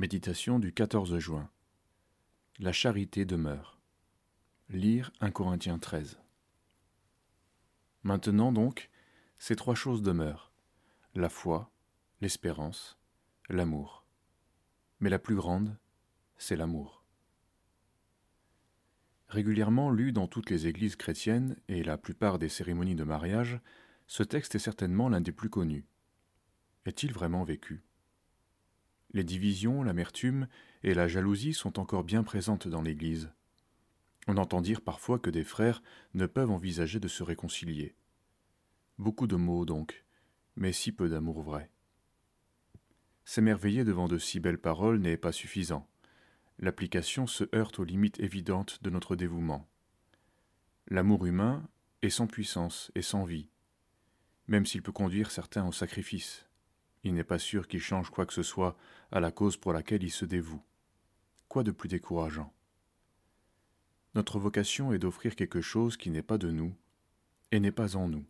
Méditation du 14 juin. La charité demeure. Lire 1 Corinthiens 13. Maintenant donc, ces trois choses demeurent la foi, l'espérance, l'amour. Mais la plus grande, c'est l'amour. Régulièrement lu dans toutes les églises chrétiennes et la plupart des cérémonies de mariage, ce texte est certainement l'un des plus connus. Est-il vraiment vécu? Les divisions, l'amertume et la jalousie sont encore bien présentes dans l'Église. On entend dire parfois que des frères ne peuvent envisager de se réconcilier. Beaucoup de mots donc, mais si peu d'amour vrai. S'émerveiller devant de si belles paroles n'est pas suffisant. L'application se heurte aux limites évidentes de notre dévouement. L'amour humain est sans puissance et sans vie, même s'il peut conduire certains au sacrifice. Il n'est pas sûr qu'il change quoi que ce soit à la cause pour laquelle il se dévoue. Quoi de plus décourageant? Notre vocation est d'offrir quelque chose qui n'est pas de nous et n'est pas en nous.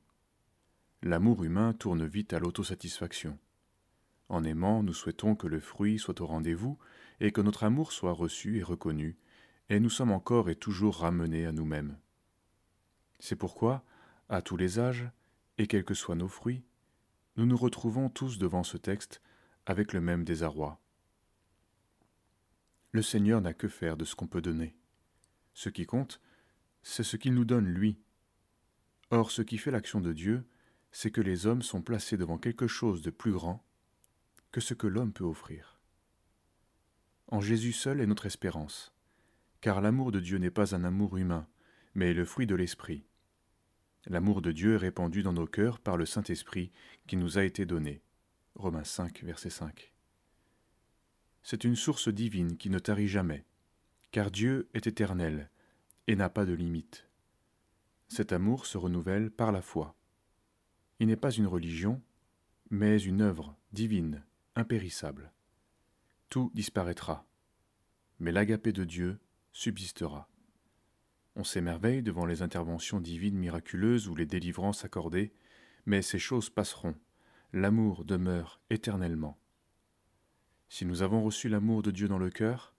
L'amour humain tourne vite à l'autosatisfaction. En aimant, nous souhaitons que le fruit soit au rendez-vous et que notre amour soit reçu et reconnu, et nous sommes encore et toujours ramenés à nous-mêmes. C'est pourquoi, à tous les âges, et quels que soient nos fruits, nous nous retrouvons tous devant ce texte avec le même désarroi. Le Seigneur n'a que faire de ce qu'on peut donner. Ce qui compte, c'est ce qu'il nous donne lui. Or, ce qui fait l'action de Dieu, c'est que les hommes sont placés devant quelque chose de plus grand que ce que l'homme peut offrir. En Jésus seul est notre espérance, car l'amour de Dieu n'est pas un amour humain, mais le fruit de l'Esprit. L'amour de Dieu est répandu dans nos cœurs par le Saint-Esprit qui nous a été donné. Romains 5, verset 5. C'est une source divine qui ne tarit jamais, car Dieu est éternel et n'a pas de limite. Cet amour se renouvelle par la foi. Il n'est pas une religion, mais une œuvre divine, impérissable. Tout disparaîtra, mais l'agapé de Dieu subsistera. On s'émerveille devant les interventions divines miraculeuses ou les délivrances accordées, mais ces choses passeront, l'amour demeure éternellement. Si nous avons reçu l'amour de Dieu dans le cœur,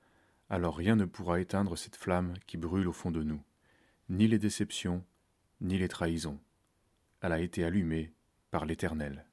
alors rien ne pourra éteindre cette flamme qui brûle au fond de nous, ni les déceptions, ni les trahisons. Elle a été allumée par l'Éternel.